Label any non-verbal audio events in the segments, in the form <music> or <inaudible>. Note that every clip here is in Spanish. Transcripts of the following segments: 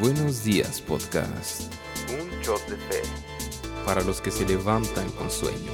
Buenos días, podcast. Un shot de fe. Para los que se levantan con sueño.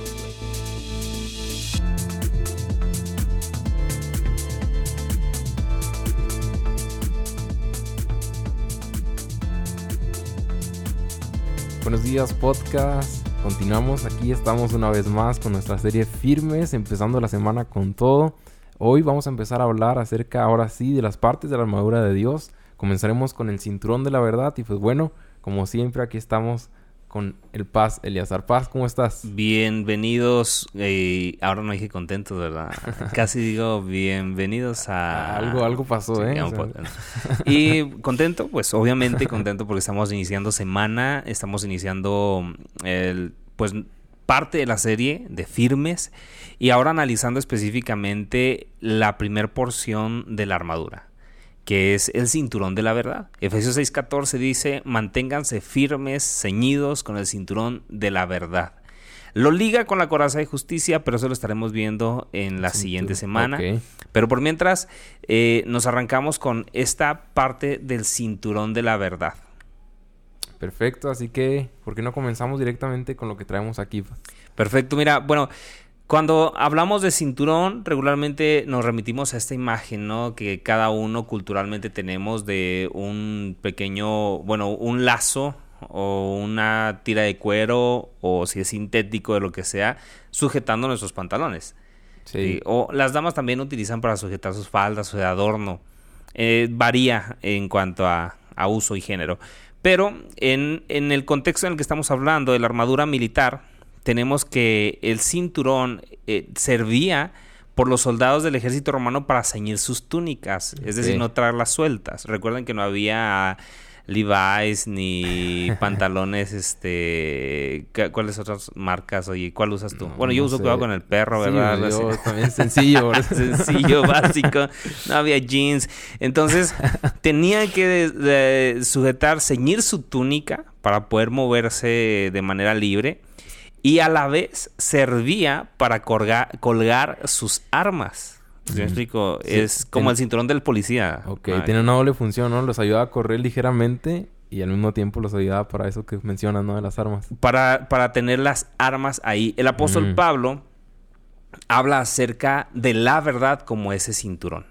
Buenos días, podcast. Continuamos aquí, estamos una vez más con nuestra serie Firmes, empezando la semana con todo. Hoy vamos a empezar a hablar acerca, ahora sí, de las partes de la armadura de Dios. Comenzaremos con el cinturón de la verdad y pues bueno, como siempre aquí estamos con el Paz, Eliazar Paz, ¿cómo estás? Bienvenidos, eh, ahora no dije contentos, ¿verdad? <laughs> Casi digo bienvenidos a... Algo, algo pasó, ¿eh? y contento, pues obviamente contento porque estamos iniciando semana, estamos iniciando el, pues parte de la serie de firmes y ahora analizando específicamente la primer porción de la armadura que es el cinturón de la verdad. Efesios 6:14 dice, manténganse firmes, ceñidos con el cinturón de la verdad. Lo liga con la coraza de justicia, pero eso lo estaremos viendo en la siguiente semana. Pero por mientras, eh, nos arrancamos con esta parte del cinturón de la verdad. Perfecto, así que, ¿por qué no comenzamos directamente con lo que traemos aquí? Perfecto, mira, bueno, cuando hablamos de cinturón, regularmente nos remitimos a esta imagen, ¿no? Que cada uno culturalmente tenemos de un pequeño, bueno, un lazo o una tira de cuero o si es sintético de lo que sea, sujetando nuestros pantalones. Sí. O las damas también utilizan para sujetar sus faldas o de adorno. Eh, varía en cuanto a, a, uso y género. Pero en, en el contexto en el que estamos hablando de la armadura militar, tenemos que el cinturón eh, servía por los soldados del ejército romano para ceñir sus túnicas, es decir, no traerlas sueltas. Recuerden que no había Levi's ni <laughs> pantalones, este, ¿cuáles otras marcas? Oye, ¿cuál usas tú? bueno, yo uso cuidado con el perro, ¿verdad? yo <laughs> también sencillo, <laughs> sencillo, básico. No había jeans. Entonces, tenía que sujetar, ceñir su túnica para poder moverse de manera libre y a la vez servía para colgar, sus armas. me explico? es como el cinturón del policía. Ok, tiene una doble función, ¿no? Los ayuda a correr ligeramente y al mismo tiempo los ayuda para eso que mencionas, ¿no? De las armas. Para, para tener las armas ahí. El apóstol Pablo habla acerca de la verdad como ese cinturón.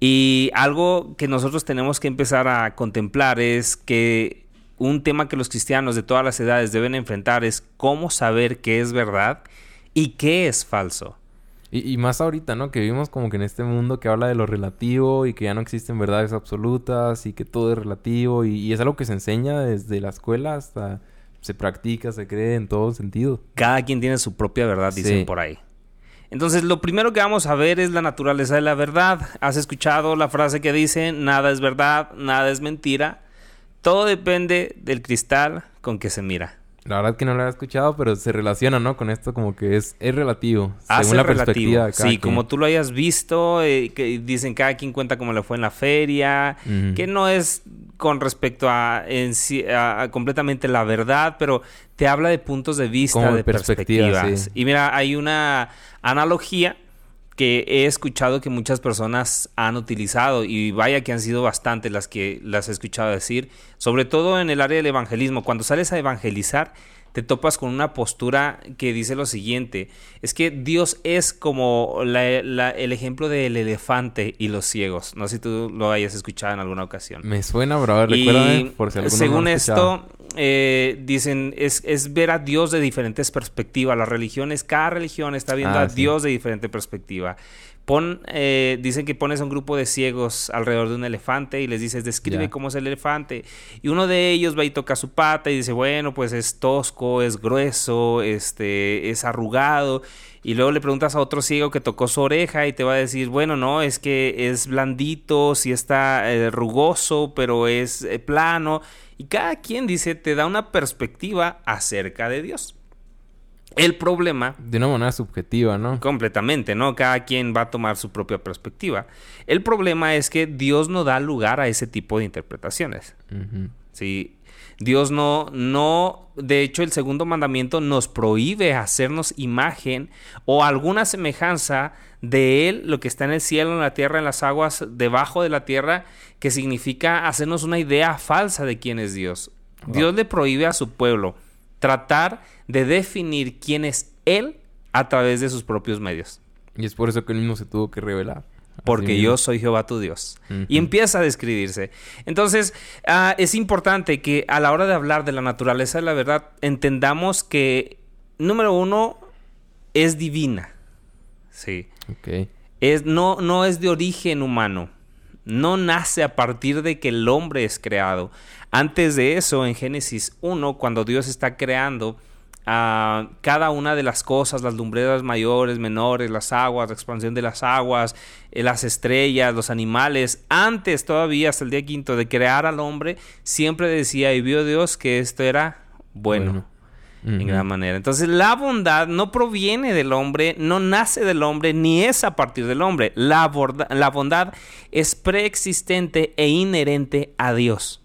Y algo que nosotros tenemos que empezar a contemplar es que un tema que los cristianos de todas las edades deben enfrentar es cómo saber qué es verdad y qué es falso. Y, más ahorita, ¿no? Que vivimos como que en este mundo que habla de lo relativo y que ya no existen verdades absolutas y que todo es relativo y, es algo que se enseña desde la escuela hasta se practica, se cree en todo sentido. Cada quien tiene su propia verdad, dicen por ahí. Entonces, lo primero que vamos a ver es la naturaleza de la verdad. ¿Has escuchado la frase que dice, nada es verdad, nada es mentira? Todo depende del cristal con que se mira. La verdad que no lo había escuchado, pero se relaciona, ¿no? Con esto como que es, es relativo. según la perspectiva de cada Sí, como tú lo hayas visto, eh, que dicen cada quien cuenta cómo le fue en la feria, que no es con respecto a, en, a, completamente la verdad, pero te habla de puntos de vista, de perspectivas. Y mira, hay una analogía que he escuchado que muchas personas han utilizado y vaya que han sido bastantes las que las he escuchado decir, sobre todo en el área del evangelismo, cuando sales a evangelizar te topas con una postura que dice lo siguiente, es que Dios es como el ejemplo del elefante y los ciegos. No sé si tú lo hayas escuchado en alguna ocasión. Me suena, bro. Recuérdame por si alguno Según esto, eh, dicen, es, es, ver a Dios de diferentes perspectivas. Las religiones, cada religión está viendo ah, a Dios de diferente perspectiva. Pon, eh, dicen que pones a un grupo de ciegos alrededor de un elefante y les dices, describe cómo es el elefante. Y uno de ellos va y toca su pata y dice, bueno, pues es tosco, es grueso, este, es arrugado. Y luego le preguntas a otro ciego que tocó su oreja y te va a decir, bueno, no, es que es blandito, sí está eh, rugoso, pero es eh, plano. Y cada quien dice, te da una perspectiva acerca de Dios. El problema... De una manera subjetiva, ¿no? Completamente, ¿no? Cada quien va a tomar su propia perspectiva. El problema es que Dios no da lugar a ese tipo de interpretaciones. ¿sí? Dios no, no, de hecho el segundo mandamiento nos prohíbe hacernos imagen o alguna semejanza de Él, lo que está en el cielo, en la tierra, en las aguas, debajo de la tierra, que significa hacernos una idea falsa de quién es Dios. Dios le prohíbe a su pueblo tratar de definir quién es Él a través de sus propios medios. Y es por eso que Él mismo se tuvo que revelar. Porque yo soy Jehová tu Dios. Y empieza a describirse. Entonces, ah, es importante que a la hora de hablar de la naturaleza de la verdad, entendamos que, número uno, es divina. Sí. Es, no, no es de origen humano. No nace a partir de que el hombre es creado. Antes de eso, en Génesis 1, cuando Dios está creando, a cada una de las cosas, las lumbreras mayores, menores, las aguas, la expansión de las aguas, eh, las estrellas, los animales, antes todavía, hasta el día quinto, de crear al hombre, siempre decía y vio Dios que esto era bueno. En gran manera. Entonces, la bondad no proviene del hombre, no nace del hombre, ni es a partir del hombre. La, la bondad es preexistente e inherente a Dios.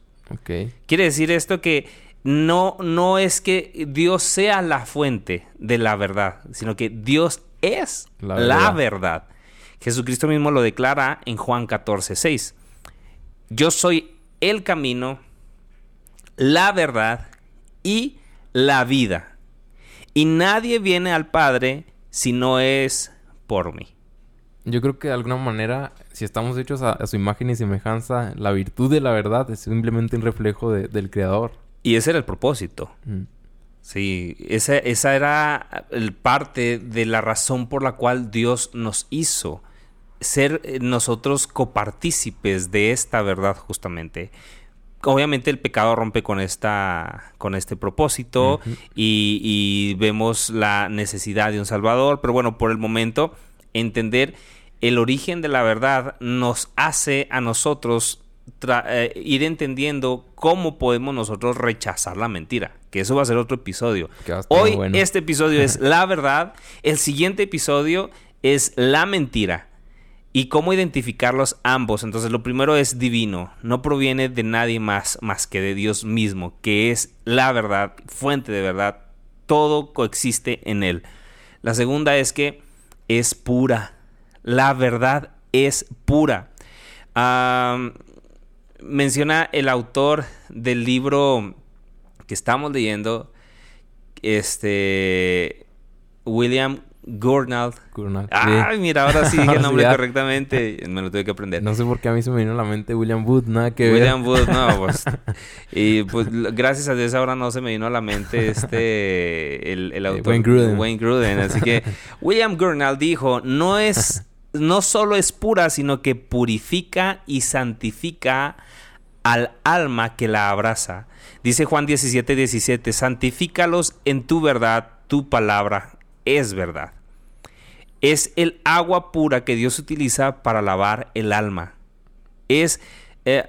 Quiere decir esto que no, no es que Dios sea la fuente de la verdad, sino que Dios es la verdad. Jesucristo mismo lo declara en Juan 14, 6. Yo soy el camino, la verdad y la vida. Y nadie viene al Padre si no es por mí. Yo creo que de alguna manera, si estamos hechos a, su imagen y semejanza, la virtud de la verdad es simplemente un reflejo del Creador. Y ese era el propósito. Mm. Sí, esa, esa era el parte de la razón por la cual Dios nos hizo. Ser eh, nosotros copartícipes de esta verdad justamente. Obviamente el pecado rompe con esta con este propósito y, y, vemos la necesidad de un salvador, pero bueno, por el momento entender el origen de la verdad nos hace a nosotros eh, ir entendiendo cómo podemos nosotros rechazar la mentira. Que eso va a ser otro episodio. Hoy este episodio es <laughs> la verdad. El siguiente episodio es la mentira. Y cómo identificarlos ambos. Entonces lo primero es divino. No proviene de nadie más más que de Dios mismo. Que es la verdad, fuente de verdad. Todo coexiste en él. La segunda es que es pura. La verdad es pura menciona el autor del libro que estamos leyendo, este William Gurnald. Ay, mira, ahora sí dije el <laughs> nombre correctamente. Me lo tuve que aprender. No sé por qué a mí se me vino a la mente William Wood, nada que William Wood, no, pues. <laughs> y pues gracias a Dios ahora no se me vino a la mente este <laughs> el, el autor Wayne Gruden. Wayne Gruden. Así que William Gurnald dijo, no es no solo es pura, sino que purifica y santifica al alma que la abraza. Dice Juan 17, 17, santifícalos en tu verdad, tu palabra es verdad. Es el agua pura que Dios utiliza para lavar el alma. Es, eh,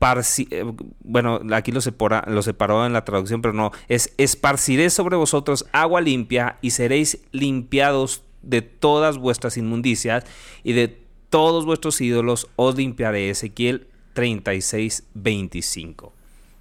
eh, bueno, aquí lo, lo separó en la traducción, pero no, es esparciré sobre vosotros agua limpia y seréis limpiados de todas vuestras inmundicias y de todos vuestros ídolos os limpiaré. Ezequiel 36, 25.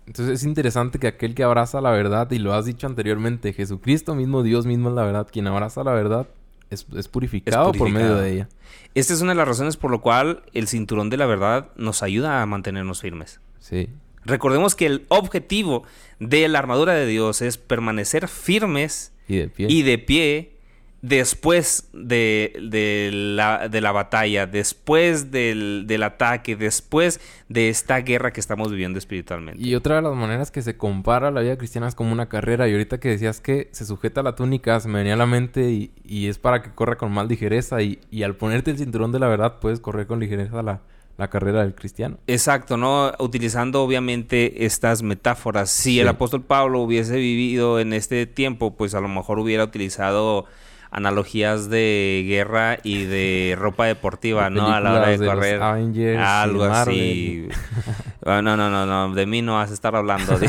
Entonces es interesante que aquel que abraza la verdad, y lo has dicho anteriormente, Jesucristo mismo, Dios mismo es la verdad, quien abraza la verdad es, purificado, por medio de ella. Esta es una de las razones por lo cual el cinturón de la verdad nos ayuda a mantenernos firmes. Sí. Recordemos que el objetivo de la armadura de Dios es permanecer firmes y de pie, y de pie después de, la, batalla, después del, ataque, después de esta guerra que estamos viviendo espiritualmente. Y otra de las maneras que se compara la vida cristiana es como una carrera. Y ahorita que decías que se sujeta la túnica, se me venía a la mente y, es para que corra con más ligereza. Y, al ponerte el cinturón de la verdad, puedes correr con ligereza la, la carrera del cristiano. Exacto, ¿no? Utilizando obviamente estas metáforas. Si el apóstol Pablo hubiese vivido en este tiempo, pues a lo mejor hubiera utilizado analogías de guerra y de ropa deportiva, ¿no? A la hora de, correr. algo así. <laughs> no, no, no, no, de mí no vas a estar hablando.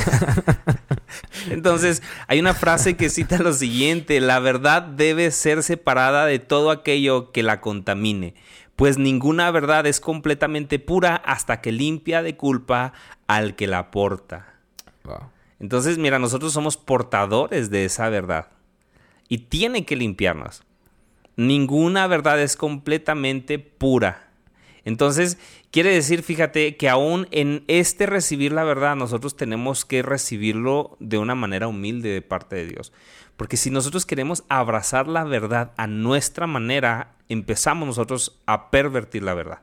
<laughs> Entonces, hay una frase que cita lo siguiente, la verdad debe ser separada de todo aquello que la contamine, pues ninguna verdad es completamente pura hasta que limpia de culpa al que la porta. Entonces, mira, nosotros somos portadores de esa verdad y tiene que limpiarnos. Ninguna verdad es completamente pura. Entonces, quiere decir, fíjate, que aún en este recibir la verdad, nosotros tenemos que recibirlo de una manera humilde de parte de Dios. Porque si nosotros queremos abrazar la verdad a nuestra manera, empezamos nosotros a pervertir la verdad.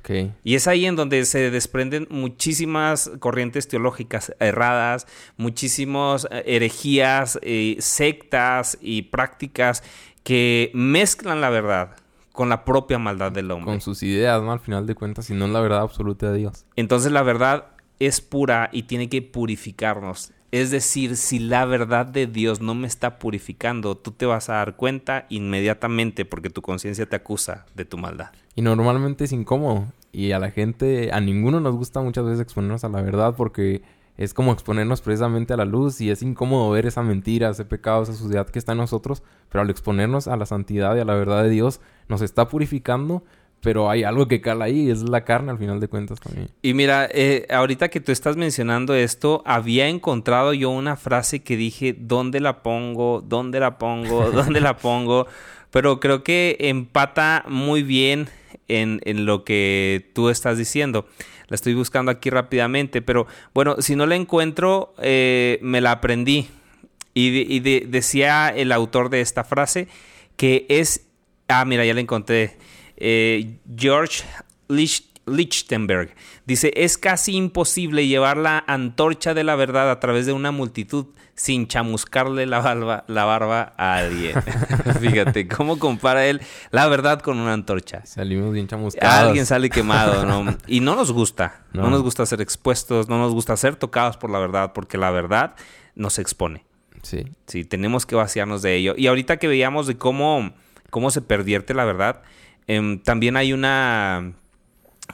Okay. Y es ahí en donde se desprenden muchísimas corrientes teológicas erradas, muchísimas eh, herejías, eh, sectas y prácticas que mezclan la verdad con la propia maldad del hombre. Con sus ideas, ¿no? Al final de cuentas, y no la verdad absoluta de Dios. Entonces la verdad es pura y tiene que purificarnos. Es decir, si la verdad de Dios no me está purificando, tú te vas a dar cuenta inmediatamente porque tu conciencia te acusa de tu maldad. Y normalmente es incómodo. Y a la gente, a ninguno nos gusta muchas veces exponernos a la verdad porque es como exponernos precisamente a la luz y es incómodo ver esa mentira, ese pecado, esa suciedad que está en nosotros, pero al exponernos a la santidad y a la verdad de Dios, nos está purificando, pero hay algo que cala ahí, es la carne al final de cuentas también. Y mira, eh, ahorita que tú estás mencionando esto, había encontrado yo una frase que dije, ¿dónde la pongo? ¿Dónde la pongo? <laughs> ¿Dónde la pongo? Pero creo que empata muy bien en, en lo que tú estás diciendo. La estoy buscando aquí rápidamente, pero bueno, si no la encuentro, eh, me la aprendí. Y, decía el autor de esta frase que es, ah, mira, ya la encontré, eh, George Lichtenberg. Dice, es casi imposible llevar la antorcha de la verdad a través de una multitud sin chamuscarle la barba, la barba a alguien. <laughs> Fíjate, ¿cómo compara él la verdad con una antorcha? Salimos bien chamuscados. Alguien sale quemado, ¿no? <laughs> Y no nos gusta. No. nos gusta ser expuestos, no nos gusta ser tocados por la verdad, porque la verdad nos expone. Sí. Sí, tenemos que vaciarnos de ello. Y ahorita que veíamos de cómo, cómo se pervierte la verdad, em, también hay una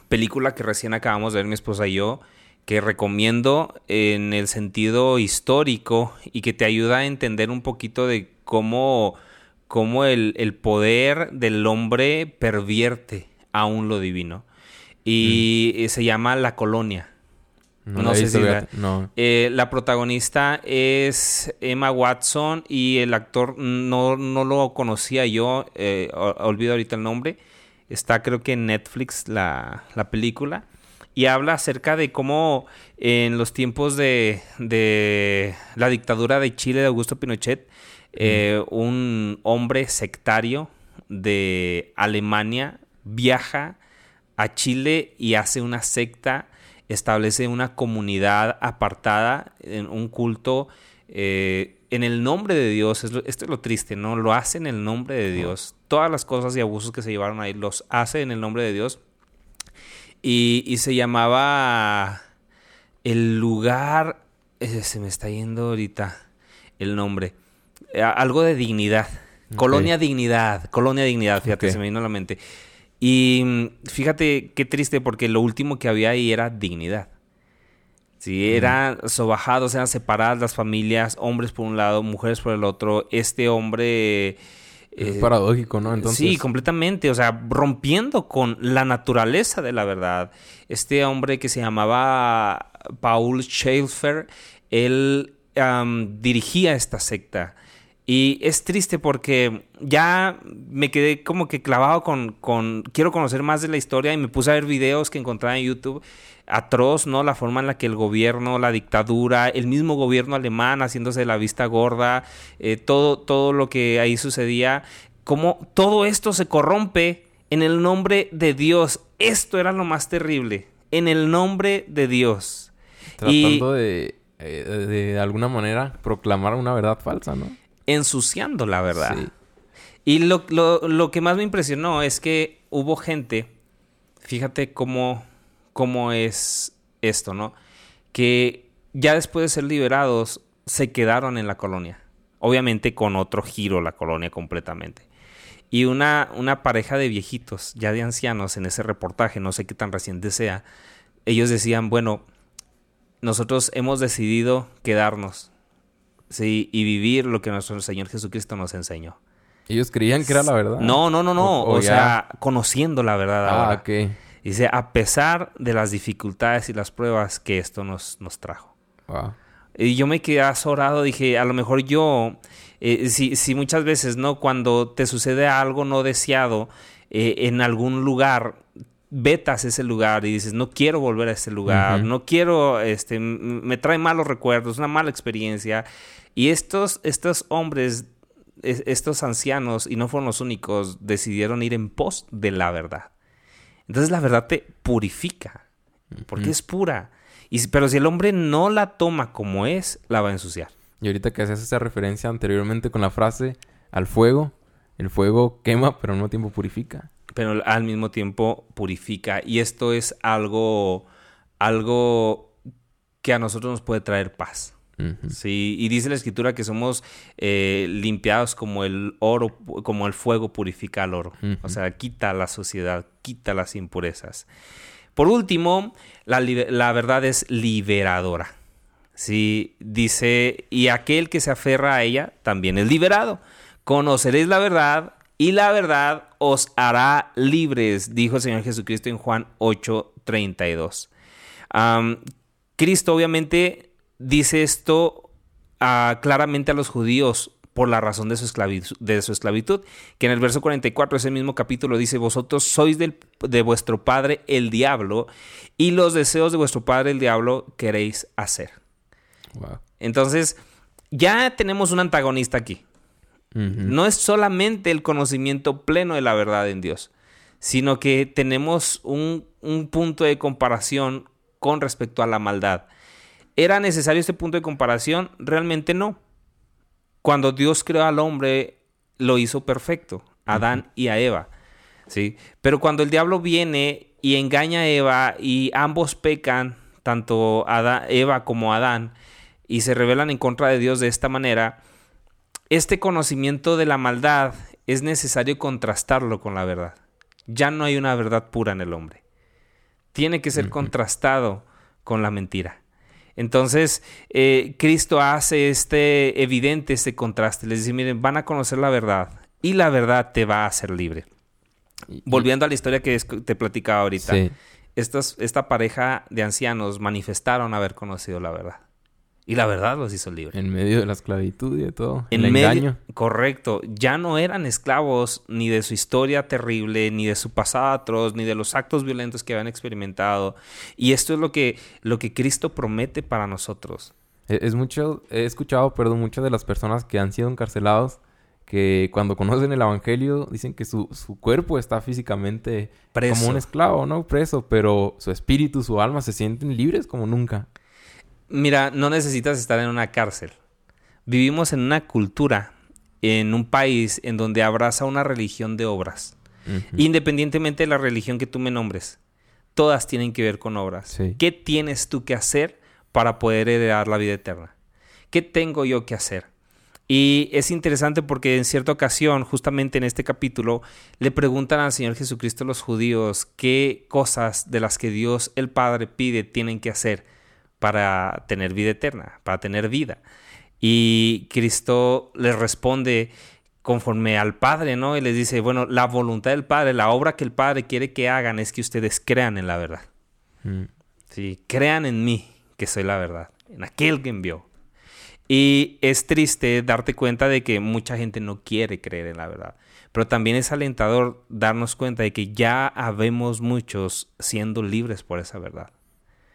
película que recién acabamos de ver mi esposa y yo, que recomiendo en el sentido histórico y que te ayuda a entender un poquito de cómo, cómo el, poder del hombre pervierte aún lo divino. Y mm. se llama La Colonia. No, sé si la, eh, la protagonista es Emma Watson y el actor no, no lo conocía yo, eh, olvido ahorita el nombre. Está creo que en Netflix la, la película y habla acerca de cómo en los tiempos de, la dictadura de Chile de Augusto Pinochet, eh, un hombre sectario de Alemania viaja a Chile y hace una secta, establece una comunidad apartada, en un culto eh, en el nombre de Dios. esto es lo triste, ¿no? Lo hace en el nombre de Dios. Todas las cosas y abusos que se llevaron ahí los hace en el nombre de Dios y, se llamaba el lugar, eh, se me está yendo ahorita el nombre, eh, algo de dignidad. Colonia Dignidad, Colonia Dignidad, fíjate, se me vino a la mente. Y mm, fíjate qué triste porque lo último que había ahí era dignidad. Sí, eran sobajados, eran separadas las familias, hombres por un lado, mujeres por el otro. Este hombre es eh, paradójico, ¿no? Entonces... Sí, completamente. O sea, rompiendo con la naturaleza de la verdad. Este hombre que se llamaba Paul Schaeffer, él dirigía esta secta. Y es triste porque ya me quedé como que clavado con, con, Quiero conocer más de la historia y me puse a ver videos que encontraba en YouTube atroz, ¿no? La forma en la que el gobierno, la dictadura, el mismo gobierno alemán haciéndose la vista gorda, eh, todo, todo lo que ahí sucedía, cómo todo esto se corrompe en el nombre de Dios. Esto era lo más terrible, en el nombre de Dios. Tratando de, eh, de, alguna manera, proclamar una verdad falsa, ¿no? Ensuciando la verdad. Y lo, lo, lo que más me impresionó es que hubo gente, fíjate cómo cómo es esto, ¿no? Que ya después de ser liberados se quedaron en la colonia. Obviamente con otro giro la colonia completamente. Y una, una pareja de viejitos, ya de ancianos en ese reportaje, no sé qué tan reciente sea, ellos decían, bueno, nosotros hemos decidido quedarnos ¿sí? y vivir lo que nuestro Señor Jesucristo nos enseñó. Ellos creían que era la verdad. No, no, no, no. O, sea, conociendo la verdad. Ah, ok. Dice, a pesar de las dificultades y las pruebas que esto nos, nos trajo. Y yo me quedé azorado, dije, a lo mejor yo, eh, si, si, muchas veces, ¿no? Cuando te sucede algo no deseado eh, en algún lugar, vetas ese lugar y dices, no quiero volver a ese lugar, no quiero, este, me trae malos recuerdos, una mala experiencia. Y estos, estos hombres, estos ancianos, y no fueron los únicos, decidieron ir en pos de la verdad. Entonces la verdad te purifica, porque es pura. Y, pero si el hombre no la toma como es, la va a ensuciar. Y ahorita que haces esa referencia anteriormente con la frase al fuego, el fuego quema, pero al mismo tiempo purifica. Pero al mismo tiempo purifica. Y esto es algo, algo que a nosotros nos puede traer paz. Sí, y dice la escritura que somos eh, limpiados como el oro, como el fuego purifica el oro. O sea, quita la suciedad, quita las impurezas. Por último, la, la verdad es liberadora. Sí, dice, y aquel que se aferra a ella también es liberado. Conoceréis la verdad y la verdad os hará libres, dijo el Señor Jesucristo en Juan 8:32. Cristo obviamente dice esto ah, claramente a los judíos por la razón de su, esclavitud, de su esclavitud, que en el verso 44 ese mismo capítulo dice, vosotros sois de vuestro padre el diablo y los deseos de vuestro padre el diablo queréis hacer. Entonces, ya tenemos un antagonista aquí. No es solamente el conocimiento pleno de la verdad en Dios, sino que tenemos un, un punto de comparación con respecto a la maldad. ¿Era necesario este punto de comparación? Realmente no. Cuando Dios creó al hombre, lo hizo perfecto, a Adán y a Eva. ¿sí? Pero cuando el diablo viene y engaña a Eva y ambos pecan, tanto Eva como Adán, y se rebelan en contra de Dios de esta manera, este conocimiento de la maldad es necesario contrastarlo con la verdad. Ya no hay una verdad pura en el hombre. Tiene que ser contrastado con la mentira. Entonces, eh, Cristo hace este evidente este contraste. Les dice, miren, van a conocer la verdad y la verdad te va a hacer libre. Volviendo a la historia que te platicaba ahorita, esta pareja de ancianos manifestaron haber conocido la verdad. Y la verdad los hizo libres. En medio de la esclavitud y de todo. En el medio, engaño. Correcto. Ya no eran esclavos ni de su historia terrible, ni de su pasado atroz, ni de los actos violentos que habían experimentado. Y esto es lo que, lo que Cristo promete para nosotros. E, es mucho, he escuchado, perdón, muchas de las personas que han sido encarcelados que cuando conocen el Evangelio dicen que su, su cuerpo está físicamente como un esclavo, ¿no? Preso, pero su espíritu, su alma se sienten libres como nunca. Mira, no necesitas estar en una cárcel. Vivimos en una cultura, en un país en donde abraza una religión de obras. Independientemente de la religión que tú me nombres, todas tienen que ver con obras. ¿Qué tienes tú que hacer para poder heredar la vida eterna? ¿Qué tengo yo que hacer? Y es interesante porque en cierta ocasión, justamente en este capítulo, le preguntan al Señor Jesucristo los judíos qué cosas de las que Dios el Padre pide tienen que hacer para tener vida eterna, para tener vida. Y Cristo les responde conforme al Padre, ¿no? Y les dice, bueno, la voluntad del Padre, la obra que el Padre quiere que hagan es que ustedes crean en la verdad. Mm. Sí, crean en mí, que soy la verdad, en aquel que envió. Y es triste darte cuenta de que mucha gente no quiere creer en la verdad. Pero también es alentador darnos cuenta de que ya habemos muchos siendo libres por esa verdad.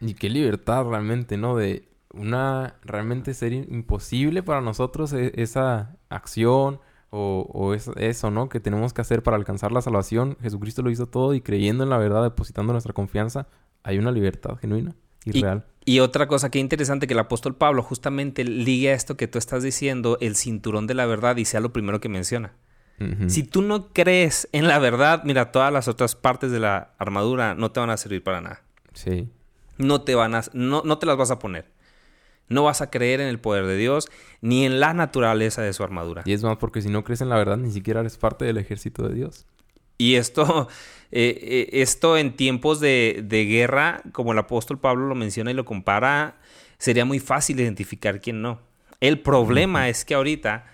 Y qué libertad realmente, ¿no? De una realmente ser imposible para nosotros e, esa acción o, eso, ¿no? Que tenemos que hacer para alcanzar la salvación. Jesucristo lo hizo todo y creyendo en la verdad, depositando nuestra confianza, hay una libertad genuina y, real. Y otra cosa que interesante que el apóstol Pablo justamente ligue a esto que tú estás diciendo, el cinturón de la verdad, y sea lo primero que menciona. Si tú no crees en la verdad, mira, todas las otras partes de la armadura no te van a servir para nada. Sí no te van a, no, no te las vas a poner. No vas a creer en el poder de Dios ni en la naturaleza de su armadura. Y es más porque si no crees en la verdad ni siquiera eres parte del ejército de Dios. Y esto, <laughs> eh, eh, esto en tiempos de, guerra, como el apóstol Pablo lo menciona y lo compara, sería muy fácil identificar quién no. El problema es que ahorita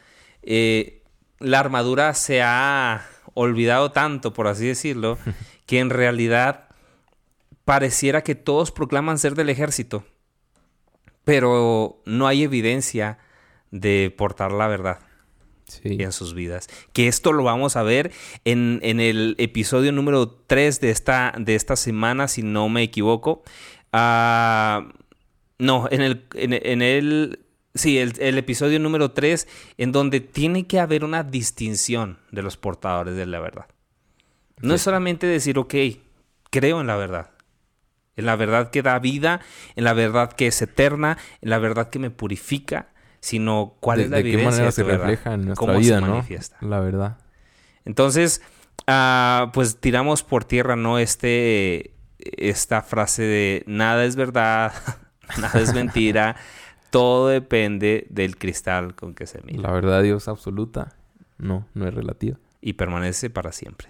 eh, la armadura se ha olvidado tanto, por así decirlo, <laughs> que en realidad pareciera que todos proclaman ser del ejército, pero no hay evidencia de portar la verdad Sí. en sus vidas. Que esto lo vamos a ver en, en el episodio número 3 de esta, de esta semana, si no me equivoco. Ah, no, en el, en, en el Sí, el, el episodio número 3, en donde tiene que haber una distinción de los portadores de la verdad. No es solamente decir, ok, creo en la verdad. En la verdad que da vida, en la verdad que es eterna, en la verdad que me purifica, sino cuál de, es la de qué manera se verdad, refleja en nuestra cómo vida, se ¿no? La verdad. Entonces, ah, pues tiramos por tierra, ¿no? Este, esta frase de nada es verdad, <laughs> nada es mentira, <laughs> todo depende del cristal con que se mira La verdad Dios absoluta, no, no es relativa. y permanece para siempre.